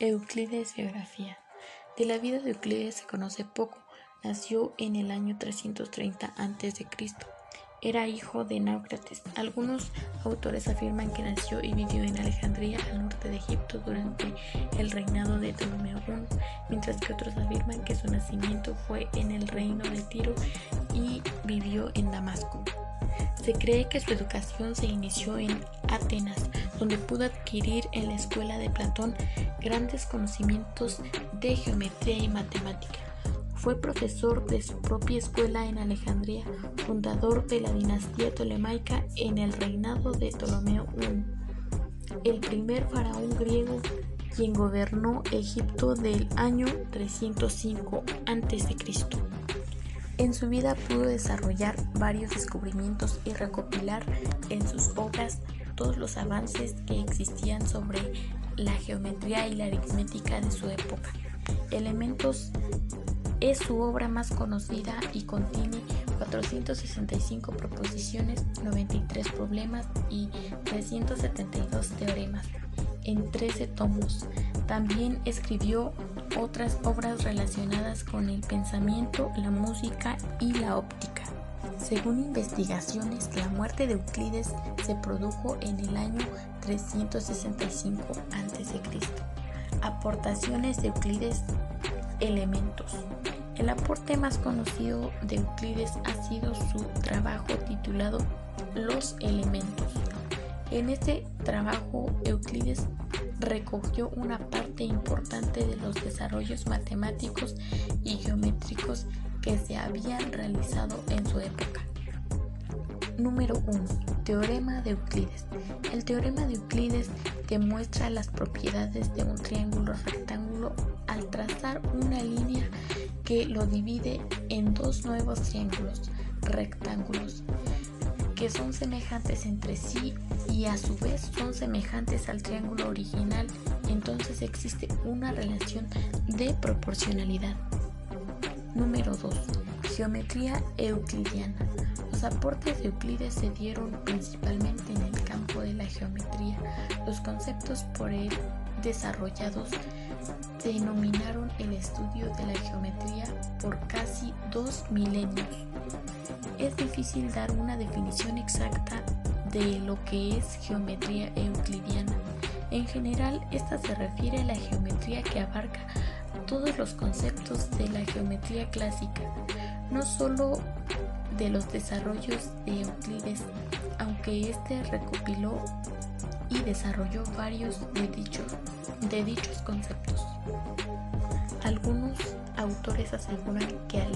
Euclides Biografía De la vida de Euclides se conoce poco. Nació en el año 330 a.C. Era hijo de Náucrates. Algunos autores afirman que nació y vivió en Alejandría, al norte de Egipto, durante el reinado de Ptolomeo I, mientras que otros afirman que su nacimiento fue en el reino de Tiro y vivió en Damasco. Se cree que su educación se inició en Atenas, donde pudo adquirir en la escuela de Platón grandes conocimientos de geometría y matemática. Fue profesor de su propia escuela en Alejandría, fundador de la dinastía tolemaica en el reinado de Ptolomeo I, el primer faraón griego quien gobernó Egipto del año 305 a.C. En su vida pudo desarrollar varios descubrimientos y recopilar en sus obras todos los avances que existían sobre la geometría y la aritmética de su época. Elementos es su obra más conocida y contiene 465 proposiciones, 93 problemas y 372 teoremas en 13 tomos. También escribió otras obras relacionadas con el pensamiento, la música y la óptica. Según investigaciones, la muerte de Euclides se produjo en el año 365 a.C. Aportaciones de Euclides Elementos. El aporte más conocido de Euclides ha sido su trabajo titulado Los elementos. En este trabajo Euclides recogió una parte importante de los desarrollos matemáticos y geométricos que se habían realizado en su época. Número 1. Teorema de Euclides. El teorema de Euclides demuestra las propiedades de un triángulo rectángulo al trazar una línea que lo divide en dos nuevos triángulos rectángulos que son semejantes entre sí y a su vez son semejantes al triángulo original, entonces existe una relación de proporcionalidad. Número 2. Geometría euclidiana. Los aportes de Euclides se dieron principalmente en el campo de la geometría. Los conceptos por él desarrollados denominaron el estudio de la geometría por casi dos milenios. Es difícil dar una definición exacta de lo que es geometría euclidiana. En general, esta se refiere a la geometría que abarca todos los conceptos de la geometría clásica, no solo de los desarrollos de Euclides, aunque éste recopiló y desarrolló varios de dichos, de dichos conceptos. Algunos autores aseguran que el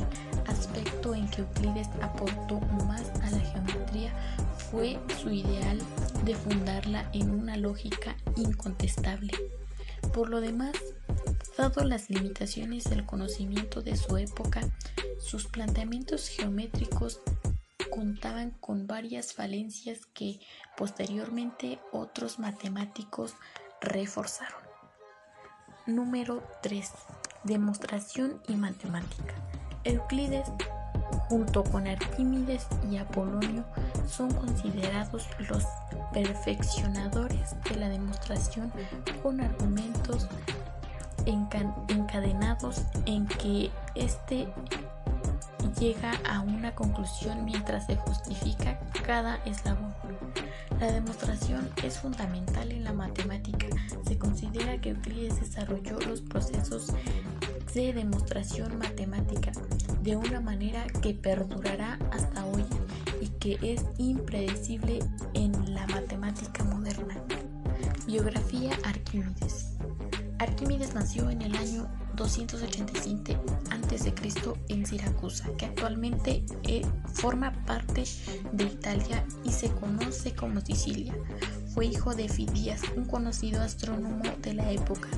en que Euclides aportó más a la geometría fue su ideal de fundarla en una lógica incontestable. Por lo demás, Dado las limitaciones del conocimiento de su época, sus planteamientos geométricos contaban con varias falencias que posteriormente otros matemáticos reforzaron. Número 3. Demostración y matemática. Euclides, junto con Arquímedes y Apolonio, son considerados los perfeccionadores de la demostración con argumentos encadenados en que éste llega a una conclusión mientras se justifica cada eslabón. La demostración es fundamental en la matemática. Se considera que Euclides desarrolló los procesos de demostración matemática de una manera que perdurará hasta hoy y que es impredecible en la matemática moderna. Biografía Arquímedes Arquímedes nació en el año 287 a.C. en Siracusa, que actualmente eh, forma parte de Italia y se conoce como Sicilia. Fue hijo de Fidías, un conocido astrónomo de la época,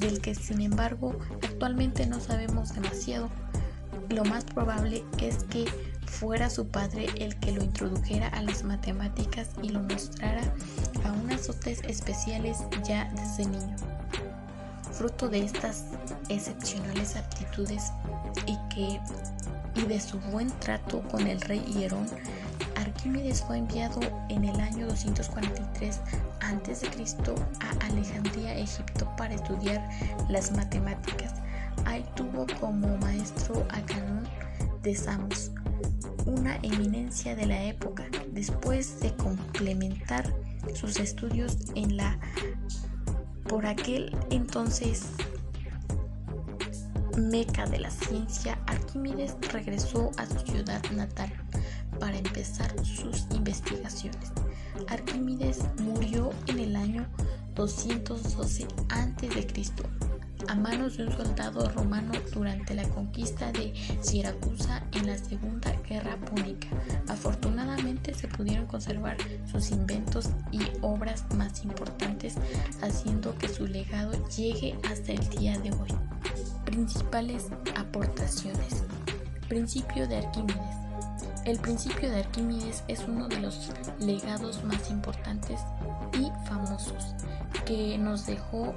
del que sin embargo actualmente no sabemos demasiado. Lo más probable es que fuera su padre el que lo introdujera a las matemáticas y lo mostrara a unas dotes especiales ya desde niño. Fruto de estas excepcionales aptitudes y, que, y de su buen trato con el rey Hierón, Arquímedes fue enviado en el año 243 a.C. a Alejandría, Egipto, para estudiar las matemáticas. Tuvo como maestro a Canón de Samos, una eminencia de la época. Después de complementar sus estudios en la por aquel entonces meca de la ciencia, Arquímedes regresó a su ciudad natal para empezar sus investigaciones. Arquímedes murió en el año 212 a.C. a manos de un soldado romano durante la conquista de Siracusa en la Segunda Guerra Púnica. Afortunadamente se pudieron conservar sus inventos y obras más importantes, haciendo que su legado llegue hasta el día de hoy. Principales aportaciones. Principio de Arquímedes. El principio de Arquímedes es uno de los legados más importantes y famosos que nos dejó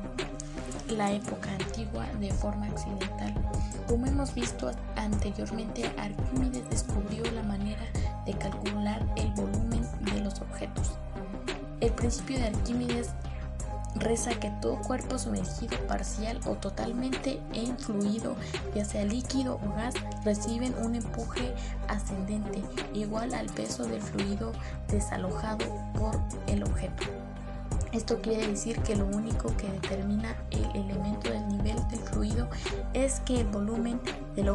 la época antigua de forma accidental. Como hemos visto anteriormente, Arquímedes descubrió la manera de calcular el volumen de los objetos. El principio de Arquímedes reza que todo cuerpo sumergido parcial o totalmente en fluido, ya sea líquido o gas, reciben un empuje ascendente igual al peso del fluido desalojado por el objeto. Esto quiere decir que lo único que determina el elemento del nivel del fluido es que el volumen del,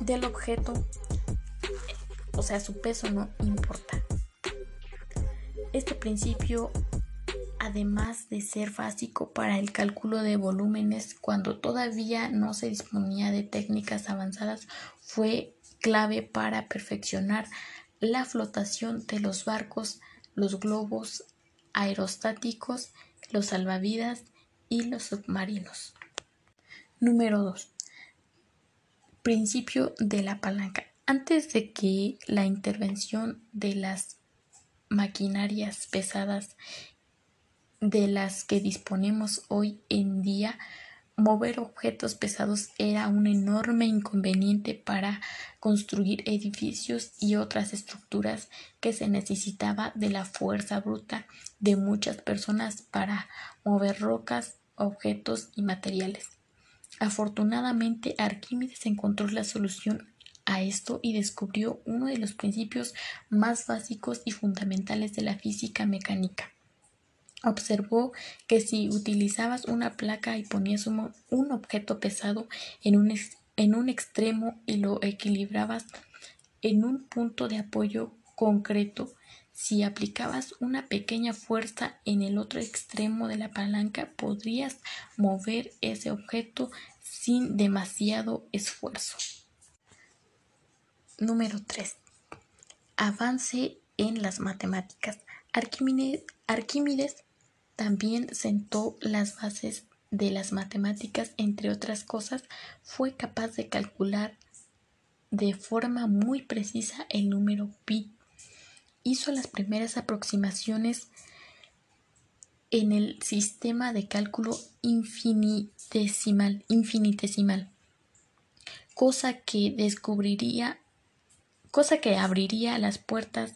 del objeto, o sea, su peso no importa. Este principio además de ser básico para el cálculo de volúmenes cuando todavía no se disponía de técnicas avanzadas, fue clave para perfeccionar la flotación de los barcos, los globos aerostáticos, los salvavidas y los submarinos. Número 2. Principio de la palanca. Antes de que la intervención de las maquinarias pesadas de las que disponemos hoy en día, mover objetos pesados era un enorme inconveniente para construir edificios y otras estructuras que se necesitaba de la fuerza bruta de muchas personas para mover rocas, objetos y materiales. Afortunadamente, Arquímedes encontró la solución a esto y descubrió uno de los principios más básicos y fundamentales de la física mecánica Observó que si utilizabas una placa y ponías un, objeto pesado en un, en un extremo y lo equilibrabas en un punto de apoyo concreto, si aplicabas una pequeña fuerza en el otro extremo de la palanca, podrías mover ese objeto sin demasiado esfuerzo. Número 3. Avance en las matemáticas. Arquímedes, Arquímedes también sentó las bases de las matemáticas, entre otras cosas, fue capaz de calcular de forma muy precisa el número pi. Hizo las primeras aproximaciones en el sistema de cálculo infinitesimal, infinitesimal cosa que descubriría, cosa que abriría las puertas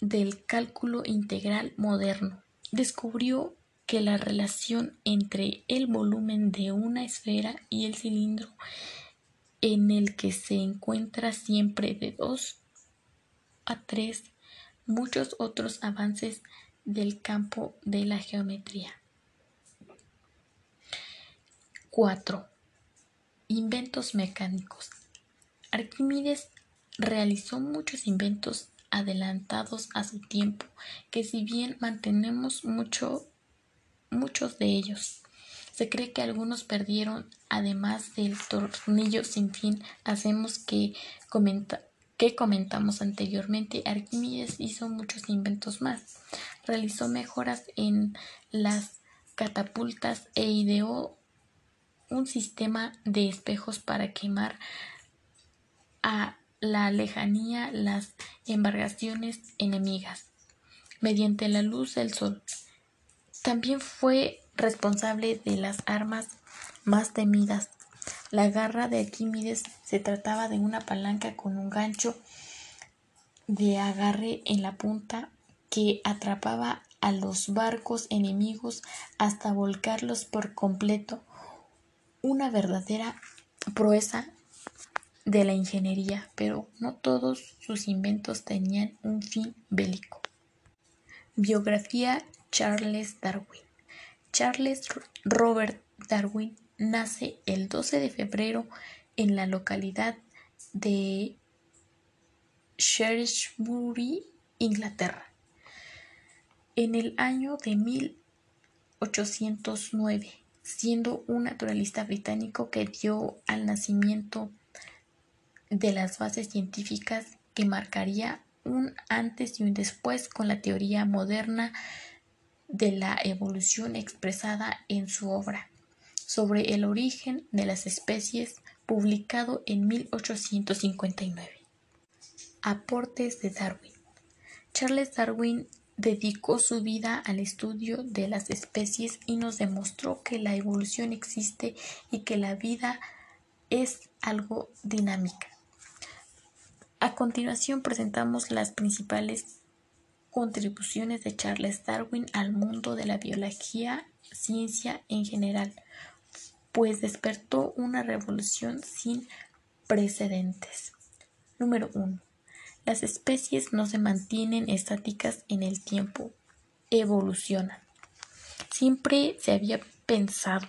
del cálculo integral moderno. Descubrió que la relación entre el volumen de una esfera y el cilindro en el que se encuentra siempre de 2 a 3 muchos otros avances del campo de la geometría. 4. Inventos mecánicos. Arquímedes realizó muchos inventos adelantados a su tiempo, que si bien mantenemos mucho, muchos de ellos, se cree que algunos perdieron, además del tornillo sin fin, hacemos que comenta que comentamos anteriormente, Arquímedes hizo muchos inventos más. Realizó mejoras en las catapultas e ideó un sistema de espejos para quemar a la lejanía las embarcaciones enemigas mediante la luz del sol. También fue responsable de las armas más temidas. La garra de Arquímedes se trataba de una palanca con un gancho de agarre en la punta que atrapaba a los barcos enemigos hasta volcarlos por completo. Una verdadera proeza de la ingeniería, pero no todos sus inventos tenían un fin bélico. Biografía Charles Darwin. Charles Robert Darwin nace el 12 de febrero en la localidad de Shrewsbury, Inglaterra. En el año de 1809, siendo un naturalista británico que dio al nacimiento de las bases científicas que marcaría un antes y un después con la teoría moderna de la evolución expresada en su obra sobre el origen de las especies publicado en 1859. Aportes de Darwin. Charles Darwin dedicó su vida al estudio de las especies y nos demostró que la evolución existe y que la vida es algo dinámica. A continuación presentamos las principales contribuciones de Charles Darwin al mundo de la biología, ciencia en general, pues despertó una revolución sin precedentes. Número 1. Las especies no se mantienen estáticas en el tiempo, evolucionan. Siempre se había pensado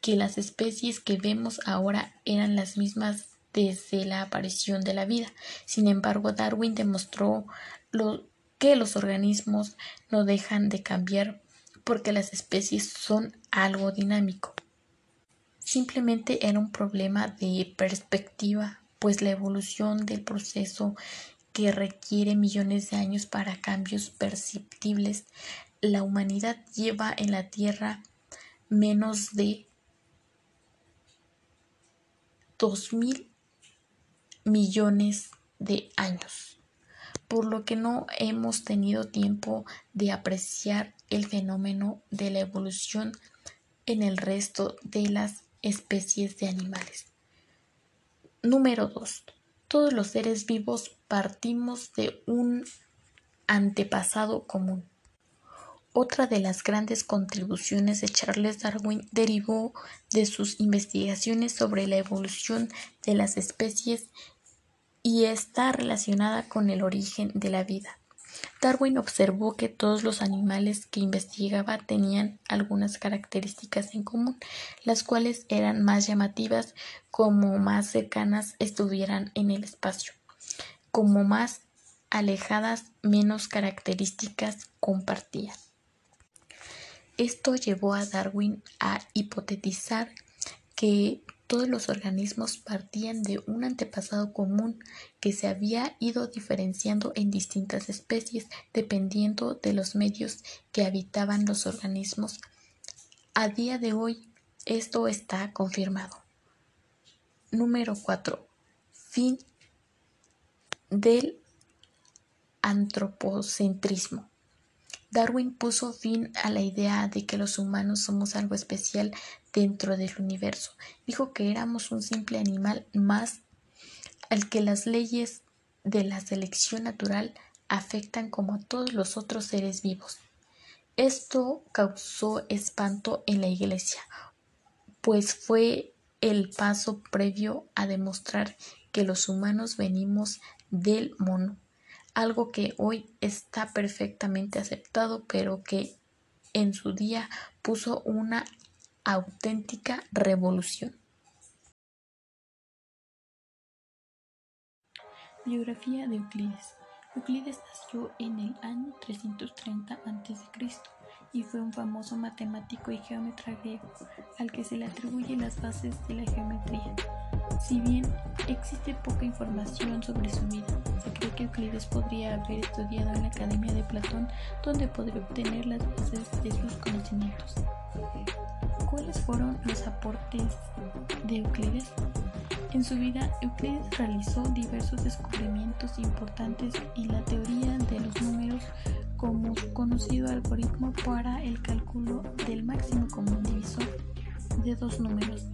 que las especies que vemos ahora eran las mismas desde la aparición de la vida. Sin embargo, Darwin demostró que los organismos no dejan de cambiar porque las especies son algo dinámico. Simplemente era un problema de perspectiva, pues la evolución del proceso que requiere millones de años para cambios perceptibles, la humanidad lleva en la Tierra menos de dos mil millones de años, por lo que no hemos tenido tiempo de apreciar el fenómeno de la evolución en el resto de las especies de animales. Número 2. Todos los seres vivos partimos de un antepasado común. Otra de las grandes contribuciones de Charles Darwin derivó de sus investigaciones sobre la evolución de las especies y está relacionada con el origen de la vida. Darwin observó que todos los animales que investigaba tenían algunas características en común, las cuales eran más llamativas como más cercanas estuvieran en el espacio, como más alejadas menos características compartían. Esto llevó a Darwin a hipotetizar que todos los organismos partían de un antepasado común que se había ido diferenciando en distintas especies dependiendo de los medios que habitaban los organismos. A día de hoy esto está confirmado. Número 4. Fin del antropocentrismo. Darwin puso fin a la idea de que los humanos somos algo especial dentro del universo. Dijo que éramos un simple animal más al que las leyes de la selección natural afectan como a todos los otros seres vivos. Esto causó espanto en la iglesia, pues fue el paso previo a demostrar que los humanos venimos del mono, algo que hoy está perfectamente aceptado, pero que en su día puso una auténtica revolución. Biografía de Euclides. Euclides nació en el año 330 a.C. y fue un famoso matemático y geómetra griego, al que se le atribuyen las bases de la geometría. Si bien existe poca información sobre su vida, se cree que Euclides podría haber estudiado en la Academia de Platón, donde podría obtener las bases de sus conocimientos. ¿Cuáles fueron los aportes de Euclides? En su vida, Euclides realizó diversos descubrimientos importantes en la teoría de los números como conocido algoritmo para el cálculo del máximo común divisor de dos números.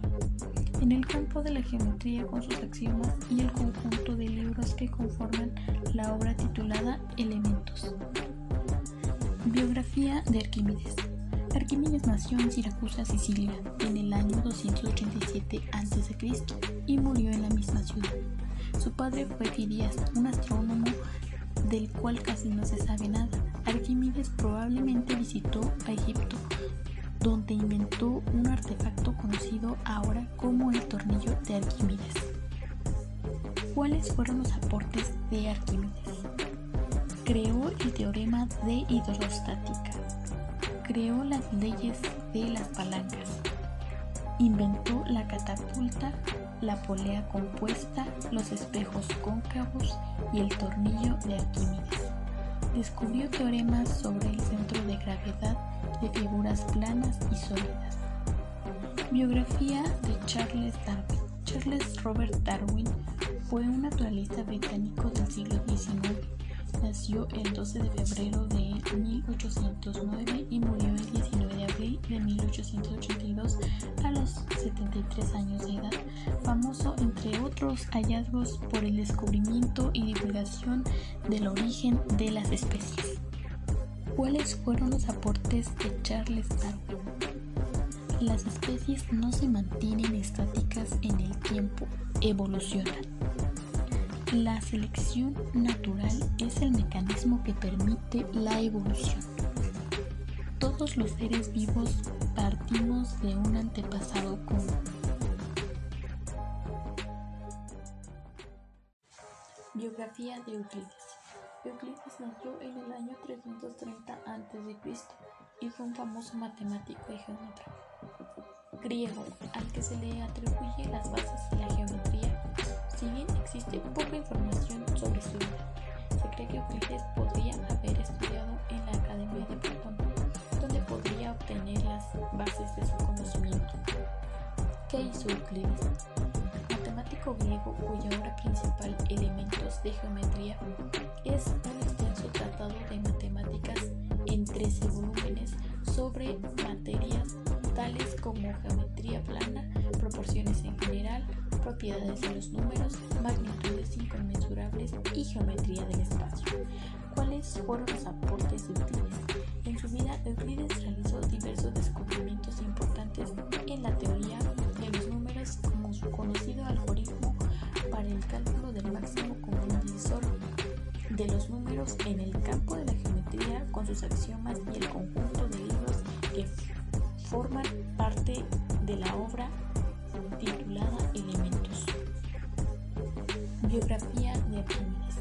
En el campo de la geometría con sus axiomas y el conjunto de libros que conforman la obra titulada Elementos. Biografía de Arquímedes. Arquímedes nació en Siracusa, Sicilia, en el año 287 a.C. y murió en la misma ciudad. Su padre fue Fidias, un astrónomo del cual casi no se sabe nada. Arquímedes probablemente visitó a Egipto, donde inventó un artefacto conocido ahora como el tornillo de Arquímedes. ¿Cuáles fueron los aportes de Arquímedes? Creó el teorema de hidrostática. Creó las leyes de las palancas. Inventó la catapulta, la polea compuesta, los espejos cóncavos y el tornillo de Arquímedes. Descubrió teoremas sobre el centro de gravedad figuras planas y sólidas. Biografía de Charles Darwin. Charles Robert Darwin fue un naturalista británico del siglo XIX Nació el 12 de febrero de 1809 y murió el 19 de abril de 1882 a los 73 años de edad, famoso entre otros hallazgos por el descubrimiento y divulgación del origen de las especies. ¿Cuáles fueron los aportes de Charles Darwin? Las especies no se mantienen estáticas en el tiempo, evolucionan. La selección natural es el mecanismo que permite la evolución. Todos los seres vivos partimos de un antepasado común. Biografía de Euclides. Euclides nació en el año 330 a.C. y fue un famoso matemático y geómetra griego al que se le atribuye las bases de la geometría si bien existe poca información sobre su vida, se cree que Euclides podría haber estudiado en la Academia de Platón, donde podría obtener las bases de su conocimiento. ¿Qué hizo Euclides? Matemático griego cuya obra principal, Elementos de Geometría, es un extenso tratado de matemáticas en 13 volúmenes sobre materias tales como geometría plana, proporciones en general, propiedades de los números, magnitudes inconmensurables y geometría del espacio. ¿Cuáles fueron los aportes de Euclides? En su vida, Euclides realizó diversos descubrimientos de los números en el campo de la geometría con sus axiomas y el conjunto de libros que forman parte de la obra titulada Elementos. Biografía de Arquímedes.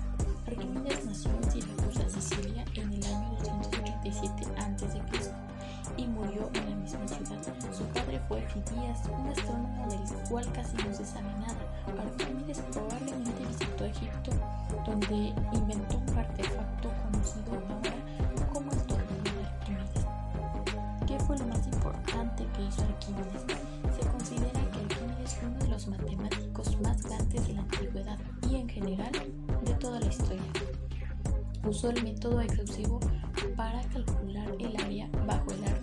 Arquímedes nació en Siracusa, Sicilia, en el año 287 a.C. y murió en la misma ciudad. Su padre fue Fidias, un astrónomo del cual casi no se sabe nada. Arquímedes probablemente donde inventó un artefacto conocido ahora como el tornillo de Arquímedes. ¿Qué fue lo más importante que hizo Arquímedes? Se considera es uno de los matemáticos más grandes de la antigüedad y en general de toda la historia. Usó el método exhaustivo para calcular el área bajo el arco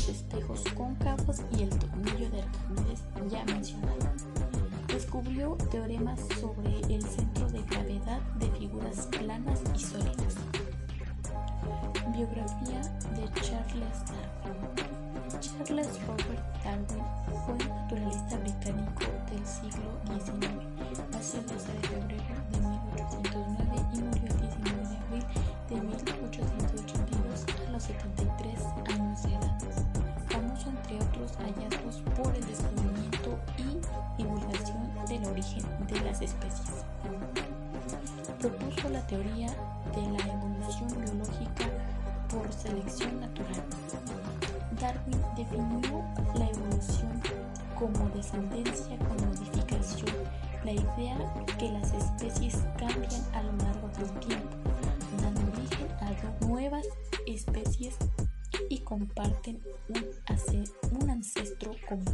los espejos cóncavos y el tornillo de Arquímedes ya mencionado. Descubrió teoremas sobre el centro de gravedad de figuras planas y sólidas. Biografía de Charles Darwin. Charles Robert Darwin fue un naturalista británico del siglo XIX. Nació el 12 de febrero de 1809 y murió el 19 de abril de 1882 especies. Propuso la teoría de la evolución biológica por selección natural Darwin definió la evolución como descendencia con modificación, la idea que las especies cambian a lo largo del tiempo, dando origen a nuevas especies y comparten un, ancestro común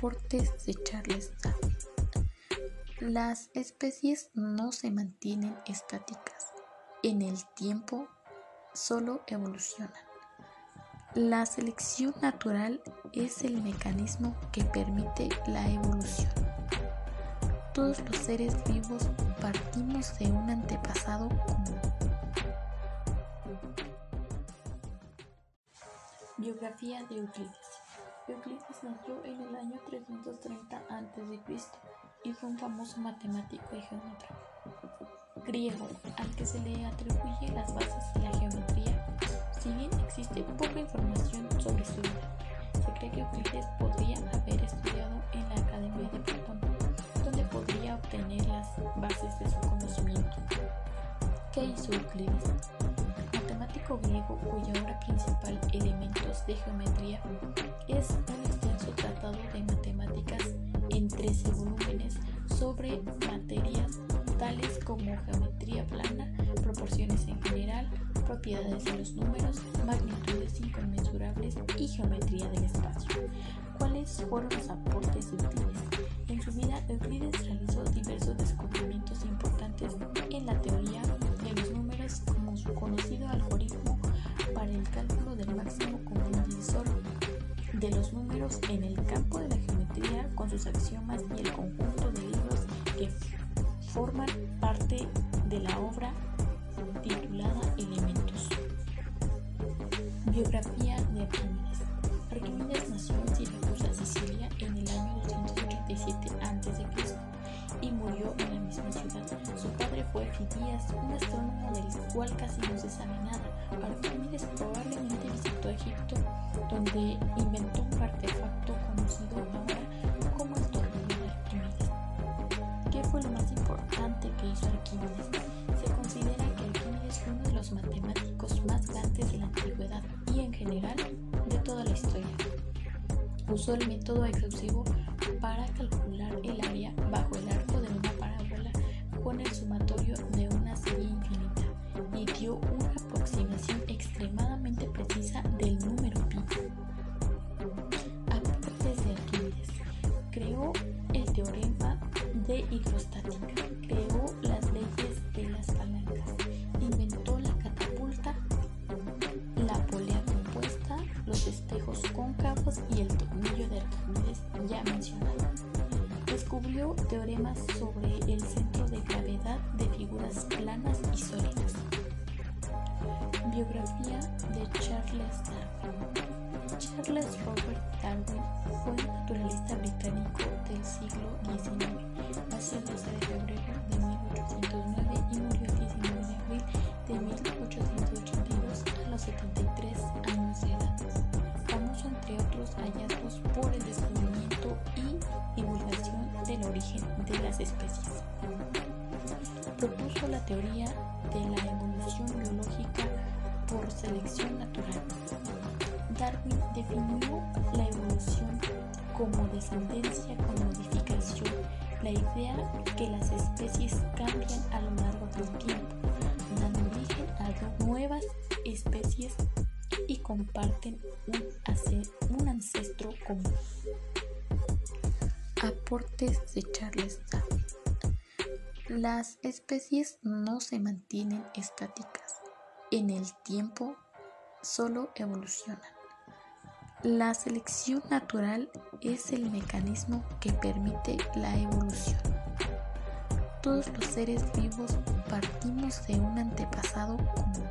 aportes de Charles Darwin. Las especies no se mantienen estáticas en el tiempo, solo evolucionan. La selección natural es el mecanismo que permite la evolución. Todos los seres vivos partimos de un antepasado común. Biografía de Euclides. Euclides nació en el año 330 a.C. y fue un famoso matemático y geómetra griego al que se le atribuye las bases de la geometría. Si bien existe poca información sobre su vida, se cree que Euclides podría haber estudiado en la Academia de Platón, donde podría obtener las bases de su conocimiento. ¿Qué hizo Euclides? Griego cuya obra principal, Elementos de Geometría, es un extenso tratado de matemáticas en 13 volúmenes sobre materias tales como geometría plana, proporciones en general, propiedades de los números, magnitudes inconmensurables y geometría del espacio. ¿Cuáles fueron los aportes de Euclides? En su vida, Euclides realizó diversos descubrimientos importantes en la teoría de los números como su conocido algoritmo para el cálculo del máximo común divisor de los números en el campo de la geometría con sus axiomas y el conjunto de libros que forman parte de la obra titulada Elementos. Biografía de Arquímedes. Un astrónomo del cual casi no se sabe nada. Arquímedes probablemente visitó Egipto, donde inventó un artefacto conocido ahora como el tornillo de Arquímedes. ¿Qué fue lo más importante que hizo Arquímedes? Se considera que Arquímedes fue uno de los matemáticos más grandes de la antigüedad y en general de toda la historia. Usó el método exhaustivo para calcular el área espejos cóncavos y el tornillo de Arquímedes ya mencionado. Descubrió teoremas sobre el centro de gravedad de figuras planas y sólidas. Biografía de Charles Darwin. Charles Robert Darwin fue un naturalista británico del siglo XIX. Nació el 12 de febrero de 1809 y murió el 19 de abril de 1882 Propuso la teoría de la evolución biológica por selección natural. Darwin definió la evolución como descendencia con modificación, la idea que las especies cambian a lo largo del tiempo, dando origen a nuevas especies y comparten un ancestro común. De Charles Darwin. Las especies no se mantienen estáticas en el tiempo solo evolucionan. La selección natural es el mecanismo que permite la evolución. Todos los seres vivos partimos de un antepasado común.